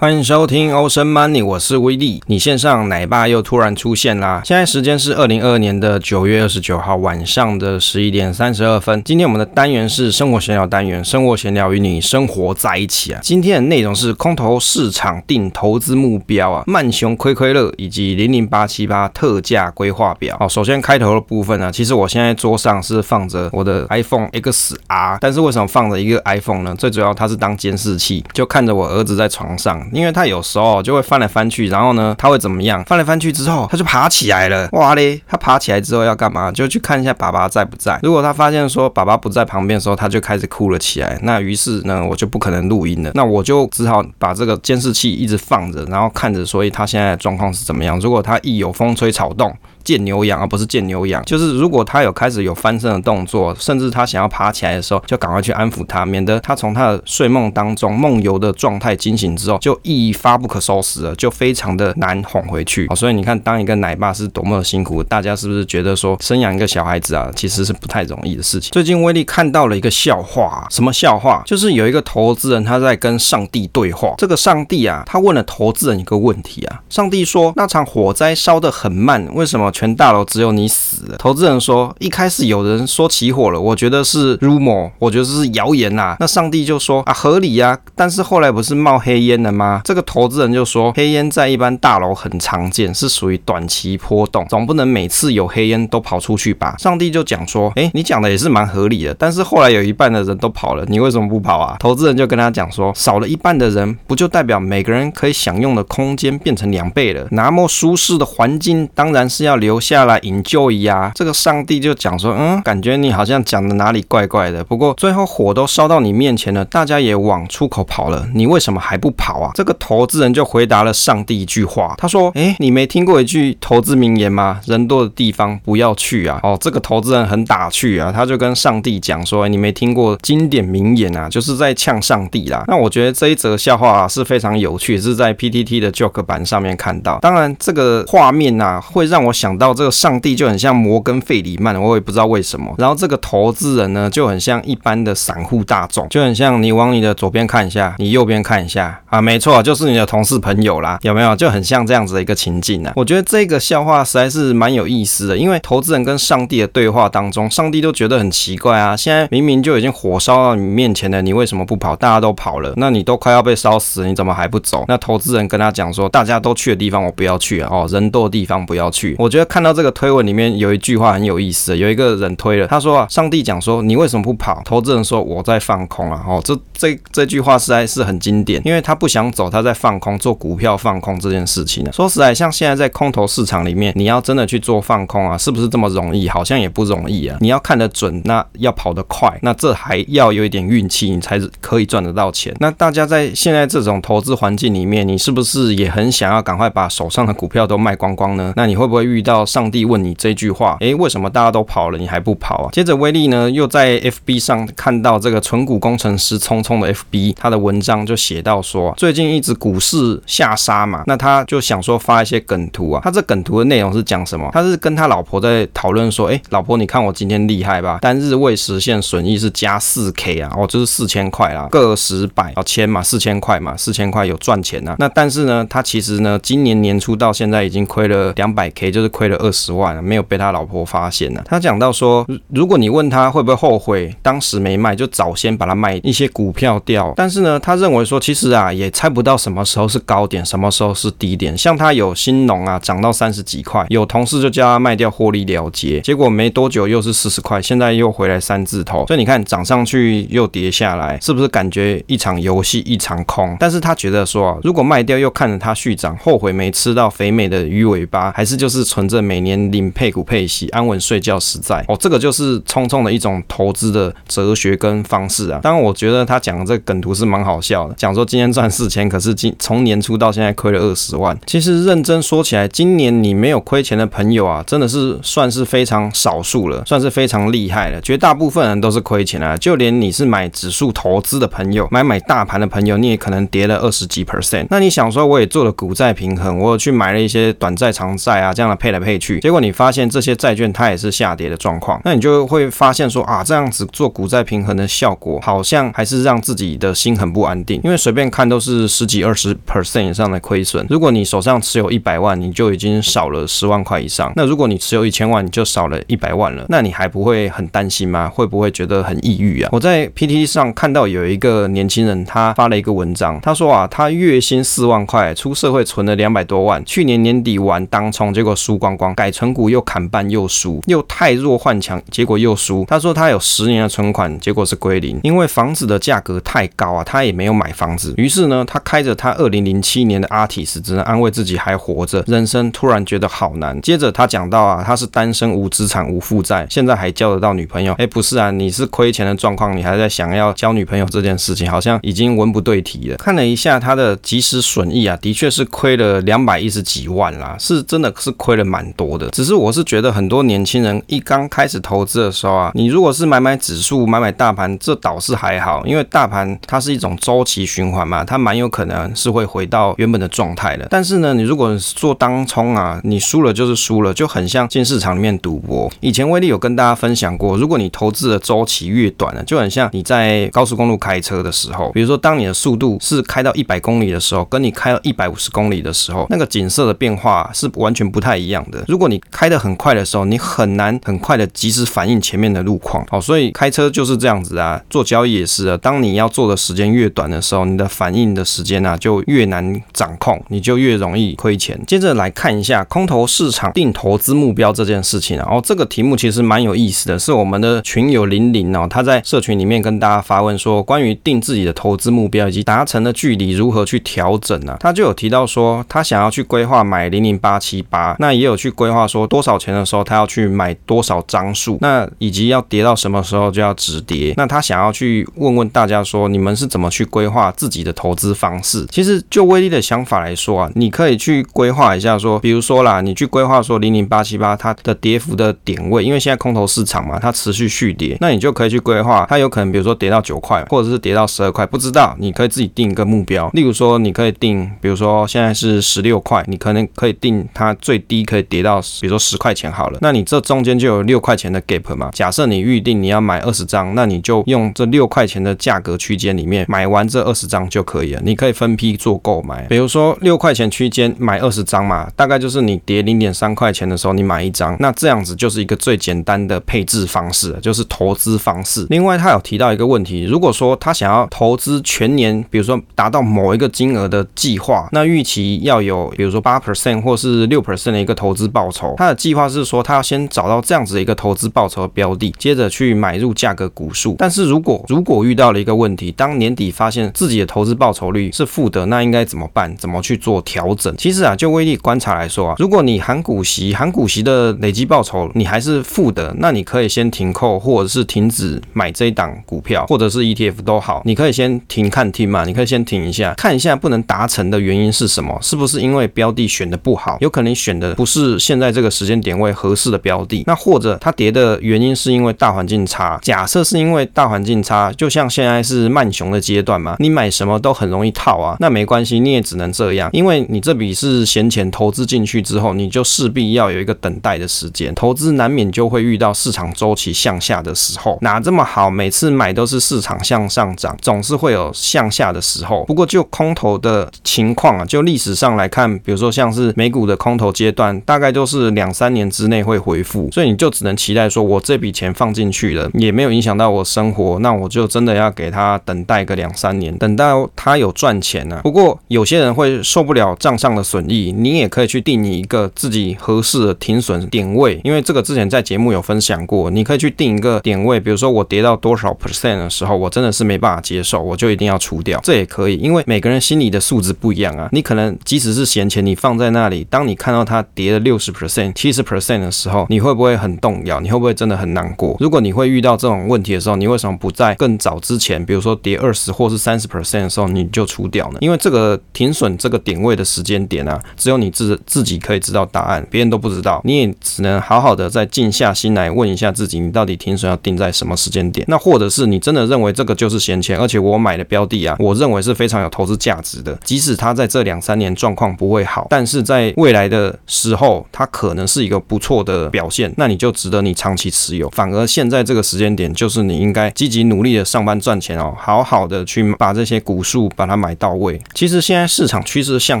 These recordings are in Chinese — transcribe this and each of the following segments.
欢迎收听 Ocean Money，我是威利。你线上奶爸又突然出现啦！现在时间是二零二二年的九月二十九号晚上的十一点三十二分。今天我们的单元是生活闲聊单元，生活闲聊与你生活在一起啊。今天的内容是空头市场定投资目标啊，曼熊亏亏乐以及零零八七八特价规划表。好，首先开头的部分呢，其实我现在桌上是放着我的 iPhone XR，但是为什么放着一个 iPhone 呢？最主要它是当监视器，就看着我儿子在床上。因为他有时候就会翻来翻去，然后呢，他会怎么样？翻来翻去之后，他就爬起来了。哇嘞！他爬起来之后要干嘛？就去看一下爸爸在不在。如果他发现说爸爸不在旁边的时候，他就开始哭了起来。那于是呢，我就不可能录音了。那我就只好把这个监视器一直放着，然后看着，所以他现在的状况是怎么样？如果他一有风吹草动，见牛羊而不是见牛羊，就是如果他有开始有翻身的动作，甚至他想要爬起来的时候，就赶快去安抚他，免得他从他的睡梦当中梦游的状态惊醒之后，就一发不可收拾了，就非常的难哄回去。所以你看，当一个奶爸是多么的辛苦，大家是不是觉得说生养一个小孩子啊，其实是不太容易的事情？最近威利看到了一个笑话，什么笑话？就是有一个投资人他在跟上帝对话，这个上帝啊，他问了投资人一个问题啊，上帝说，那场火灾烧得很慢，为什么？全大楼只有你死投资人说：“一开始有人说起火了，我觉得是 rumor，我觉得是谣言呐。”那上帝就说：“啊，合理呀。”但是后来不是冒黑烟了吗？这个投资人就说：“黑烟在一般大楼很常见，是属于短期波动，总不能每次有黑烟都跑出去吧？”上帝就讲说：“诶，你讲的也是蛮合理的，但是后来有一半的人都跑了，你为什么不跑啊？”投资人就跟他讲说：“少了一半的人，不就代表每个人可以享用的空间变成两倍了？那么舒适的环境，当然是要留下。”来营救呀！这个上帝就讲说，嗯，感觉你好像讲的哪里怪怪的。不过最后火都烧到你面前了，大家也往出口跑了，你为什么还不跑啊？这个投资人就回答了上帝一句话，他说：“诶，你没听过一句投资名言吗？人多的地方不要去啊！”哦，这个投资人很打趣啊，他就跟上帝讲说：“你没听过经典名言啊？就是在呛上帝啦。”那我觉得这一则笑话啊是非常有趣，是在 PTT 的 Joke 版上面看到。当然，这个画面啊会让我想到这个。上帝就很像摩根费里曼，我也不知道为什么。然后这个投资人呢，就很像一般的散户大众，就很像你往你的左边看一下，你右边看一下啊，没错，就是你的同事朋友啦，有没有？就很像这样子的一个情境啊。我觉得这个笑话实在是蛮有意思的，因为投资人跟上帝的对话当中，上帝都觉得很奇怪啊，现在明明就已经火烧到你面前了，你为什么不跑？大家都跑了，那你都快要被烧死，你怎么还不走？那投资人跟他讲说，大家都去的地方我不要去，哦，人多的地方不要去。我觉得看到这个。推文里面有有一句话很有意思，有一个人推了，他说啊，上帝讲说，你为什么不跑？投资人说，我在放空啊。哦，这这这句话实在是很经典，因为他不想走，他在放空，做股票放空这件事情呢。说实在，像现在在空头市场里面，你要真的去做放空啊，是不是这么容易？好像也不容易啊。你要看得准，那要跑得快，那这还要有一点运气，你才可以赚得到钱。那大家在现在这种投资环境里面，你是不是也很想要赶快把手上的股票都卖光光呢？那你会不会遇到上帝？问你这句话，诶，为什么大家都跑了，你还不跑啊？接着威利呢，又在 FB 上看到这个存股工程师聪聪的 FB，他的文章就写到说，最近一直股市下杀嘛，那他就想说发一些梗图啊。他这梗图的内容是讲什么？他是跟他老婆在讨论说，诶，老婆，你看我今天厉害吧？单日未实现损益是加四 K 啊，哦，就是四千块啦，个十百要千嘛，四千块嘛，四千块有赚钱啊。那但是呢，他其实呢，今年年初到现在已经亏了两百 K，就是亏了二十。十万没有被他老婆发现呢。他讲到说，如果你问他会不会后悔当时没卖，就早先把它卖一些股票掉。但是呢，他认为说，其实啊，也猜不到什么时候是高点，什么时候是低点。像他有新农啊，涨到三十几块，有同事就叫他卖掉获利了结，结果没多久又是四十块，现在又回来三字头。所以你看，涨上去又跌下来，是不是感觉一场游戏一场空？但是他觉得说，如果卖掉又看着它续涨，后悔没吃到肥美的鱼尾巴，还是就是存着每年。领配股配息，安稳睡觉实在哦，这个就是聪聪的一种投资的哲学跟方式啊。当然，我觉得他讲的这个梗图是蛮好笑的，讲说今天赚四千，可是今从年初到现在亏了二十万。其实认真说起来，今年你没有亏钱的朋友啊，真的是算是非常少数了，算是非常厉害了。绝大部分人都是亏钱啊，就连你是买指数投资的朋友，买买大盘的朋友，你也可能跌了二十几 percent。那你想说，我也做了股债平衡，我有去买了一些短债长债啊，这样的配。来配去，结果你发现这些债券它也是下跌的状况，那你就会发现说啊，这样子做股债平衡的效果好像还是让自己的心很不安定，因为随便看都是十几二十 percent 以上的亏损。如果你手上持有一百万，你就已经少了十万块以上。那如果你持有一千万，你就少了一百万了。那你还不会很担心吗？会不会觉得很抑郁啊？我在 PTT 上看到有一个年轻人，他发了一个文章，他说啊，他月薪四万块，出社会存了两百多万，去年年底玩当冲，结果输光光，改存股又砍半又输，又太弱换强，结果又输。他说他有十年的存款，结果是归零，因为房子的价格太高啊，他也没有买房子。于是呢，他开着他二零零七年的 Altis，只能安慰自己还活着，人生突然觉得好难。接着他讲到啊，他是单身无资产无负债，现在还交得到女朋友。哎，不是啊，你是亏钱的状况，你还在想要交女朋友这件事情，好像已经文不对题了。看了一下他的即时损益啊，的确是亏了两百一十几万啦，是真的是亏了蛮多的。只是我是觉觉得很多年轻人一刚开始投资的时候啊，你如果是买买指数、买买大盘，这倒是还好，因为大盘它是一种周期循环嘛，它蛮有可能是会回到原本的状态的。但是呢，你如果做当冲啊，你输了就是输了，就很像进市场里面赌博。以前威力有跟大家分享过，如果你投资的周期越短呢，就很像你在高速公路开车的时候，比如说当你的速度是开到一百公里的时候，跟你开到一百五十公里的时候，那个景色的变化是完全不太一样的。如果你开得很快快的时候，你很难很快的及时反应前面的路况。好，所以开车就是这样子啊，做交易也是啊。当你要做的时间越短的时候，你的反应的时间啊就越难掌控，你就越容易亏钱。接着来看一下空头市场定投资目标这件事情啊，然后这个题目其实蛮有意思的，是我们的群友林林哦，他在社群里面跟大家发问说，关于定自己的投资目标以及达成的距离如何去调整呢？他就有提到说，他想要去规划买零零八七八，那也有去规划说多少钱的时候他要去买多少张数，那以及要跌到什么时候就要止跌。那他想要去问问大家说，你们是怎么去规划自己的投资方式？其实就威力的想法来说啊，你可以去规划一下说，比如说啦，你去规划说零零八七八它的跌幅的点位，因为现在空头市场嘛，它持续续跌，那你就可以去规划，它有可能比如说跌到九块，或者是跌到十二块，不知道，你可以自己定一个目标。例如说，你可以定，比如说现在是十六块，你可能可以定它最低可以跌到，比如说十块钱好了，那你这中间就有六块钱的 gap 嘛。假设你预定你要买二十张，那你就用这六块钱的价格区间里面买完这二十张就可以了。你可以分批做购买，比如说六块钱区间买二十张嘛，大概就是你跌零点三块钱的时候你买一张，那这样子就是一个最简单的配置方式，就是投资方式。另外他有提到一个问题，如果说他想要投资全年，比如说达到某一个金额的计划，那预期要有比如说八 percent 或是六 percent 的一个投资报酬。他的计划是是说他要先找到这样子的一个投资报酬的标的，接着去买入价格股数。但是如果如果遇到了一个问题，当年底发现自己的投资报酬率是负的，那应该怎么办？怎么去做调整？其实啊，就威力观察来说啊，如果你含股息，含股息的累积报酬你还是负的，那你可以先停扣，或者是停止买这一档股票，或者是 ETF 都好，你可以先停看听嘛，你可以先停一下，看一下不能达成的原因是什么？是不是因为标的选的不好？有可能选的不是现在这个时间点位合适的标的，那或者它跌的原因是因为大环境差。假设是因为大环境差，就像现在是慢熊的阶段嘛，你买什么都很容易套啊，那没关系，你也只能这样，因为你这笔是闲钱投资进去之后，你就势必要有一个等待的时间，投资难免就会遇到市场周期向下的时候，哪这么好，每次买都是市场向上涨，总是会有向下的时候。不过就空头的情况啊，就历史上来看，比如说像是美股的空头阶段，大概都是两三年之内会回复，所以你就只能期待说，我这笔钱放进去了，也没有影响到我生活，那我就真的要给他等待个两三年，等到他有赚钱啊。不过有些人会受不了账上的损益，你也可以去定你一个自己合适的停损点位，因为这个之前在节目有分享过，你可以去定一个点位，比如说我跌到多少 percent 的时候，我真的是没办法接受，我就一定要出掉，这也可以，因为每个人心里的素质不一样啊。你可能即使是闲钱，你放在那里，当你看到它跌了六十 percent、七十 per percent 的时候，你会不会很动摇？你会不会真的很难过？如果你会遇到这种问题的时候，你为什么不在更早之前，比如说跌二十或是三十 percent 的时候你就出掉呢？因为这个停损这个点位的时间点啊，只有你自自己可以知道答案，别人都不知道，你也只能好好的再静下心来问一下自己，你到底停损要定在什么时间点？那或者是你真的认为这个就是闲钱，而且我买的标的啊，我认为是非常有投资价值的，即使它在这两三年状况不会好，但是在未来的时候它可能是一个不错的表现，那你就值得你长期持有。反而现在这个时间点，就是你应该积极努力的上班赚钱哦，好好的去把这些股数把它买到位。其实现在市场趋势向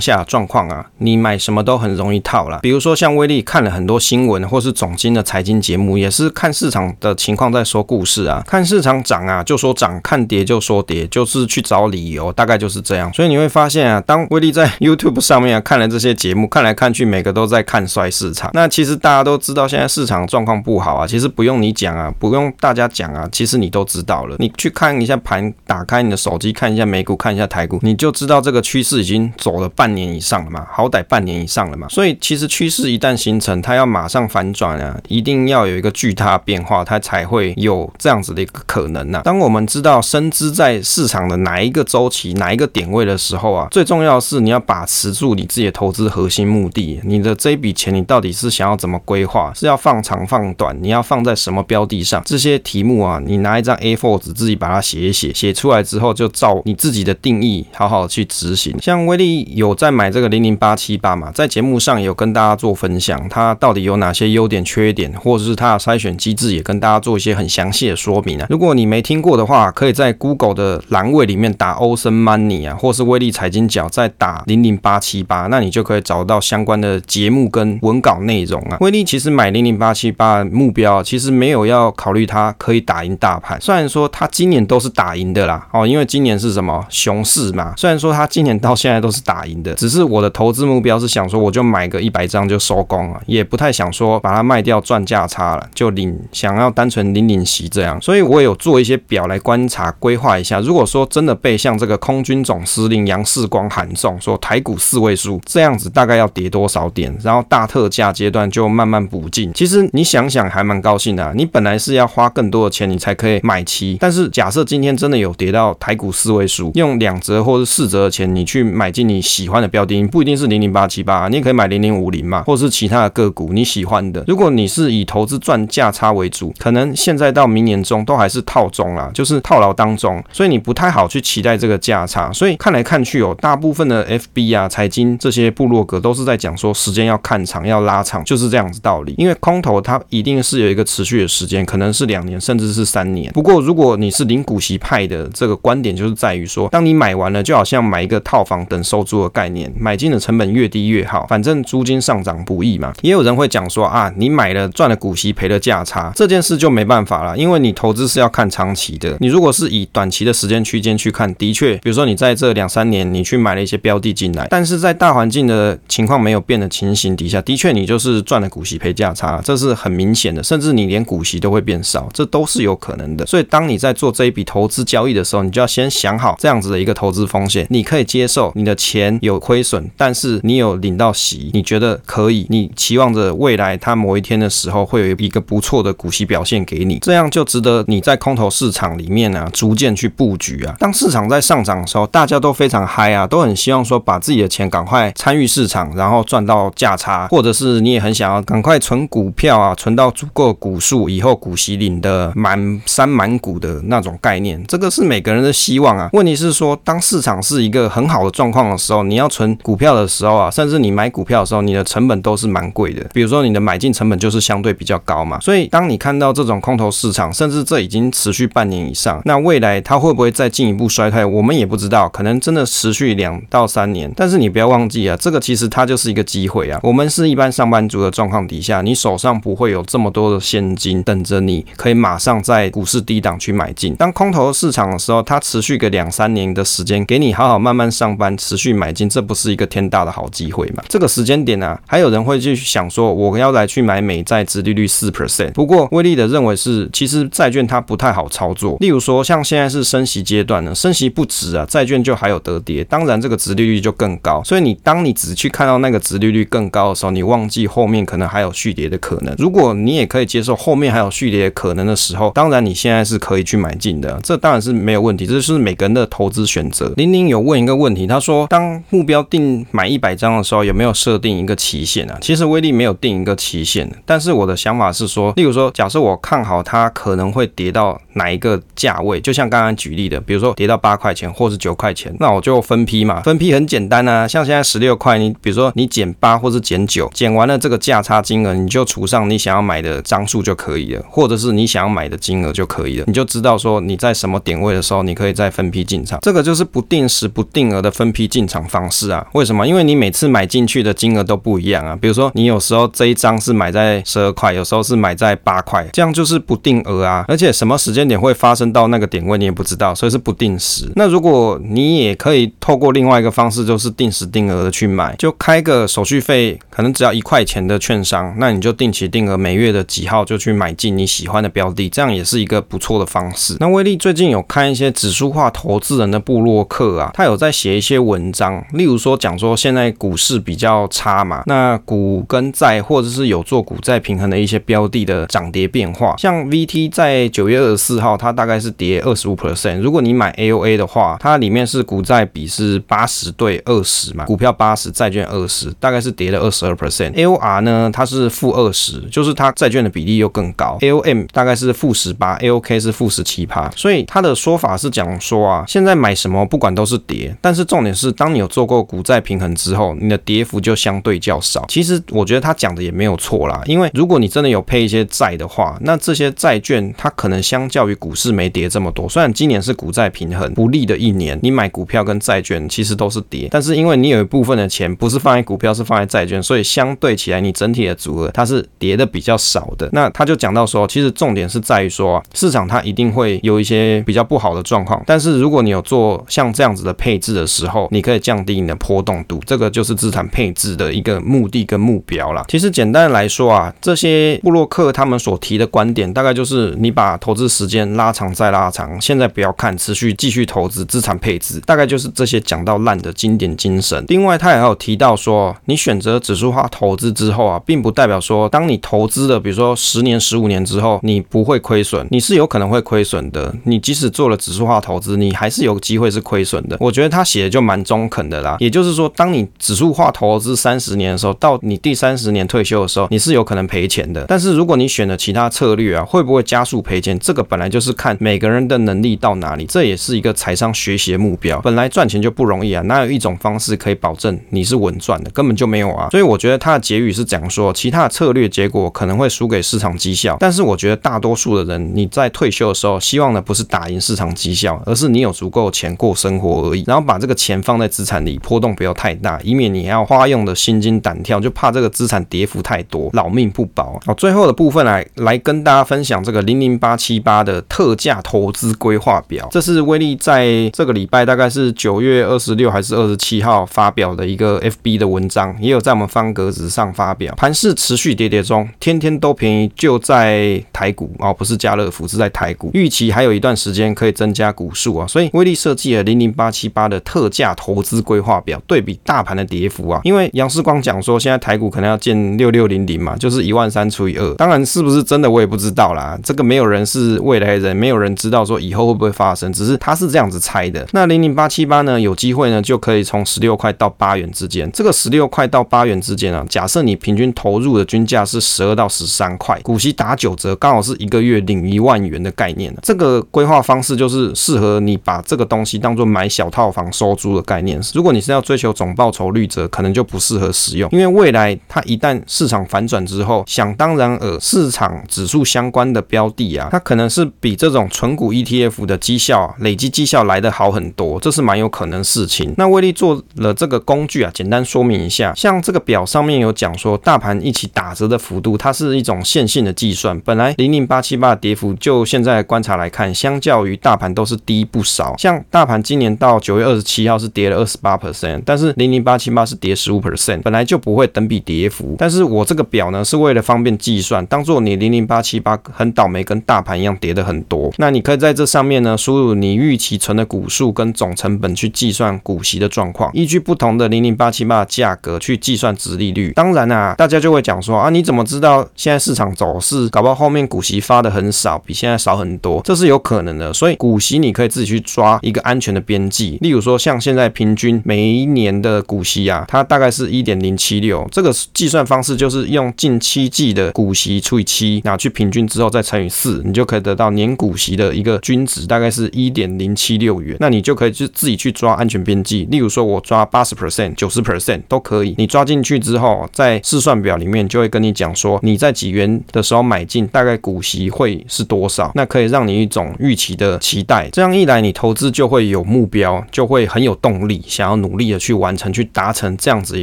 下状况啊，你买什么都很容易套啦。比如说像威利看了很多新闻或是总经的财经节目，也是看市场的情况在说故事啊，看市场涨啊就说涨，看跌就说跌，就是去找理由，大概就是这样。所以你会发现啊，当威利在 YouTube 上面啊看了这些节目，看来看去每个都在看衰市场。那其实大家都知道现在市场状况不好啊，其实不用你讲啊，不用大家讲啊，其实你都知道了。你去看一下盘，打开你的手机看一下美股，看一下台股，你就知道这个趋势已经走了半年以上了嘛，好歹半年以上了嘛。所以其实趋势一旦形成，它要马上反转啊，一定要有一个巨大变化，它才会有这样子的一个可能呐、啊。当我们知道深知在市场的哪一个周期、哪一个点位的时候啊，最重要是你要把持住你自己的投资核心目的。你的这笔钱，你到底是想要怎怎么规划？是要放长放短？你要放在什么标的上？这些题目啊，你拿一张 A4 纸自己把它写一写，写出来之后就照你自己的定义好好去执行。像威利有在买这个零零八七八嘛，在节目上有跟大家做分享，它到底有哪些优点、缺点，或者是它的筛选机制，也跟大家做一些很详细的说明啊。如果你没听过的话，可以在 Google 的栏位里面打 Awesome Money 啊，或是威利财经角再打零零八七八，那你就可以找到相关的节目跟文稿内容啊。威利其实买零零八七八目标，其实没有要考虑它可以打赢大盘，虽然说它今年都是打赢的啦，哦，因为今年是什么？熊市嘛，虽然说它今年到现在都是打赢的，只是我的投资目标是想说，我就买个一百张就收工了，也不太想说把它卖掉赚价差了，就领想要单纯领领息这样，所以我有做一些表来观察规划一下，如果说真的被像这个空军总司令杨世光喊中，说台股四位数这样子大概要跌多少点，然后大特价阶段就慢慢补进，其实你想想还蛮高兴的，你本来是要花更多的钱你才可以买齐，但是假设今天真的有跌到台股四位数，用两折或者四折的钱你去买进你喜欢的标的，不一定是零零八七八，你也可以买零零五零嘛，或是其他的个股你喜欢的。如果你是以投资赚价差为主，可能现在到明年中都还是套中啦，就是套牢当中，所以你不太好去期待这个价差。所以看来看去哦，大部分的 FB 啊、财经这些部落格都是在讲说时间要看长、要拉长，就是这这样子道理。因为空头它一定是有一个持续的时间，可能是两年甚至是三年。不过如果你是零股息派的，这个观点就是在于说，当你买完了，就好像买一个套房等收租的概念，买进的成本越低越好，反正租金上涨不易嘛。也有人会讲说啊，你买了赚了股息，赔了价差，这件事就没办法了，因为你投资是要看长期的。你如果是以短期的时间区间去看，的确，比如说你在这两三年你去买了一些标的进来，但是在大环境的情况没有变的情形底下，的确你就是赚了股息赔价差，这是很明显的，甚至你连股息都会变少，这都是有可能的。所以当你在做这一笔投资交易的时候，你就要先想好这样子的一个投资风险，你可以接受你的钱有亏损，但是你有领到息，你觉得可以，你期望着未来它某一天的时候会有一个不错的股息表现给你，这样就值得你在空头市场里面啊逐渐去布局啊。当市场在上涨的时候，大家都非常嗨啊，都很希望说把自己的钱赶快参与市场，然后赚到价差，或者是你也很想要赶快存股票啊，存到足够股数，以后股息领的满山满谷的那种概念，这个是每个人的希望啊。问题是说，当市场是一个很好的状况的时候，你要存股票的时候啊，甚至你买股票的时候，你的成本都是蛮贵的。比如说你的买进成本就是相对比较高嘛，所以当你看到这种空头市场，甚至这已经持续半年以上，那未来它会不会再进一步衰退，我们也不知道，可能真的持续两到三年。但是你不要忘记啊，这个其实它就是一个机会啊。我们是一般上班族的状况底下，你手上不会有这么多的现金等着你，可以马上在股市低档去买进。当空头市场的时候，它持续个两三年的时间，给你好好慢慢上班，持续买进，这不是一个天大的好机会吗？这个时间点啊，还有人会去想说，我要来去买美债，殖利率四 percent。不过威利的认为是，其实债券它不太好操作。例如说，像现在是升息阶段呢，升息不止啊，债券就还有得跌，当然这个殖利率就更高。所以你当你只去看到那个殖利率更高的时候，你忘记后面可能还有续跌的可能。如果你也可以接受后面还有续跌的可能的时候，当然你现在是可以去买进的，这当然是没有问题，这是每个人的投资选择。玲玲有问一个问题，他说，当目标定买一百张的时候，有没有设定一个期限啊？其实威力没有定一个期限，但是我的想法是说，例如说，假设我看好它可能会跌到哪一个价位，就像刚刚举例的，比如说跌到八块钱或是九块钱，那我就分批嘛，分批很简单啊，像现在十六块，你比如说你减八或是减九，减完了这个价差金额，你就除上你想要买的张数就可以了，或者是你想要买的金额就可以了，你就知道说你在什么点位的时候，你可以再分批进场。这个就是不定时不定额的分批进场方式啊。为什么？因为你每次买进去的金额都不一样啊。比如说你有时候这一张是买在十二块，有时候是买在八块，这样就是不定额啊。而且什么时间点会发生到那个点位，你也不知道，所以是不定时。那如果你也可以透过另外一个方式，就是定时定额的去买，就开个手续费，可能只要一块钱的券商，那你就定期定额每月的几号就去买进你喜欢的标的，这样也是一个不错的方式。那威力最近有看一些指数化投资人的部落客啊，他有在写一些文章，例如说讲说现在股市比较差嘛，那股跟债或者是有做股债平衡的一些标的的涨跌变化，像 VT 在九月二十四号，它大概是跌二十五 percent，如果你买 AOA 的话，它里面是股债比是八十对二十嘛，股票八十，债券二十，大概是跌了二十二 percent。AOR 呢，它是负二十，就是它债券的比例又更高。AOM 大概是负十八，AOK 是负十七趴。所以他的说法是讲说啊，现在买什么不管都是跌，但是重点是当你有做过股债平衡之后，你的跌幅就相对较少。其实我觉得他讲的也没有错啦，因为如果你真的有配一些债的话，那这些债券它可能相较于股市没跌这么多。虽然今年是股债平衡不利的一年，你买股票跟债券其实都是跌，但是因为你有一部分的钱不是放在股票，是放在债券，所以相对起来，你整整体的组合它是跌的比较少的。那他就讲到说，其实重点是在于说，市场它一定会有一些比较不好的状况，但是如果你有做像这样子的配置的时候，你可以降低你的波动度，这个就是资产配置的一个目的跟目标啦。其实简单来说啊，这些布洛克他们所提的观点，大概就是你把投资时间拉长再拉长，现在不要看，持续继续投资资产配置，大概就是这些讲到烂的经典精神。另外，他也有提到说，你选择指数化投资之后啊，并不代表说，当你投资了，比如说十年、十五年之后，你不会亏损，你是有可能会亏损的。你即使做了指数化投资，你还是有机会是亏损的。我觉得他写的就蛮中肯的啦。也就是说，当你指数化投资三十年的时候，到你第三十年退休的时候，你是有可能赔钱的。但是如果你选了其他策略啊，会不会加速赔钱？这个本来就是看每个人的能力到哪里，这也是一个财商学习的目标。本来赚钱就不容易啊，哪有一种方式可以保证你是稳赚的？根本就没有啊。所以我觉得他的结语是讲说，其他的策略结果可能会输给市场绩效，但是我觉得大多数的人，你在退休的时候，希望的不是打赢市场绩效，而是你有足够钱过生活而已。然后把这个钱放在资产里，波动不要太大，以免你要花用的心惊胆跳，就怕这个资产跌幅太多，老命不保。好，最后的部分来来跟大家分享这个零零八七八的特价投资规划表，这是威力在这个礼拜大概是九月二十六还是二十七号发表的一个 FB 的文章，也有在我们方格子上发表。盘势持续跌跌中，天天都便宜，就在台股哦，不是家乐福，是在台股。预期还有一段时间可以增加股数啊，所以威力设计了零零八七八的特价投资规划表，对比大盘的跌幅啊。因为杨世光讲说，现在台股可能要见六六零零嘛，就是一万三除以二。当然是不是真的，我也不知道啦。这个没有人是未来人，没有人知道说以后会不会发生，只是他是这样子猜的。那零零八七八呢，有机会呢，就可以从十六块到八元之间。这个十六块到八元之间啊，假设你平均投入的均价是十二到十三块，股息打九折，刚好是一个月领一万元的概念。这个规划方式就是适合你把这个东西当做买小套房收租的概念。如果你是要追求总报酬率者，可能就不适合使用，因为未来它一旦市场反转之后，想当然尔，市场指数相关的标的啊，它可能是比这种纯股 ETF 的绩效累积绩效来得好很多，这是蛮有可能事情。那威力做了这个工具啊，简单说明一下，像这个表上面有讲说，大盘一起打折的幅度，它是一种线性的计算。本来零零八七八的跌幅，就现在观察来看，相较于大盘都是低不少。像大盘今年到九月二十七号是跌了二十八 percent，但是零零八七八是跌十五 percent，本来就不会等比跌幅。但是我这个表呢，是为了方便计算，当做你零零八七八很倒霉，跟大盘一样跌的很多。那你可以在这上面呢，输入你预期存的股数跟总成本去计算股息的状况，依据不同的零零八七八价格去计算值利率。当然啊，大家就会讲说啊，你怎么知道现在市场走势？搞不好后面股息发的很少，比现在少很多，这是有可能的。所以股息你可以自己去抓一个安全的边际，例如说像现在平均每一年的股息啊，它大概是一点零七六，这个计算方式就是用近七季的股息除以七，拿去平均之后再乘以四，你就可以得到年股息的一个均值，大概是一点零七六元。那你就可以去自己去抓安全边际，例如说我抓八十 percent、九十 percent 都可以，你抓进去之后，在试算表里面就会跟你讲说，你在几元的时候买进，大概股息会是多少，那可以让你一种预期的期待。这样一来，你投资就会有目标，就会很有动力，想要努力的去完成，去达成这样子一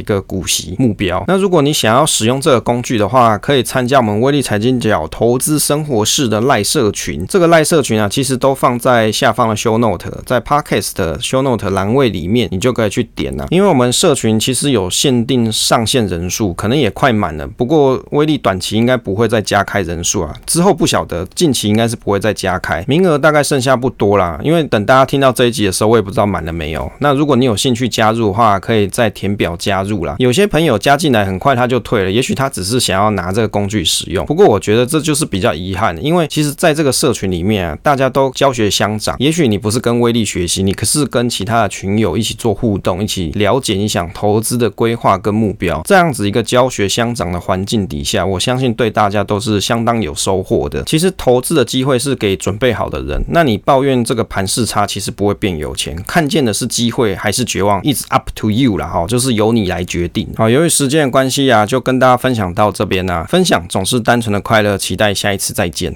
个股息目标。那如果你想要使用这个工具的话，可以参加我们威利财经角投资生活室的赖社群。这个赖社群啊，其实都放在下方的 show note，在 podcast 的 show note 栏位里面，你就可以去点了。因为我们社群其实有限定上限人数，可能也快满了。不过威力短期应该不会再加开人数啊，之后不晓得，近期应该是不会再加开，名额大概剩下不多啦。因为等大家听到这一集的时候，我也不知道满了没有。那如果你有兴趣加入的话，可以再填表加入啦。有些朋友加进来很快他就退了，也许他只是想要拿这个工具使用。不过我觉得这就是比较遗憾，因为其实在这个社群里面啊，大家都教学相长。也许你不是跟威力学习，你可是跟其他的群友一起做互动，一起了解你想投资的规划跟目标。这样子一个教学相长的环境底下，我相信对大家都是相当有收获的。其实投资的机会是给准备好的人。那你抱怨这个盘势差，其实不会变有钱。看见的是机会还是绝望一直 up to you 啦哈，就是由你来决定。好，由于时间的关系啊，就跟大家分享到这边啦。分享总是单纯的快乐，期待下一次再见。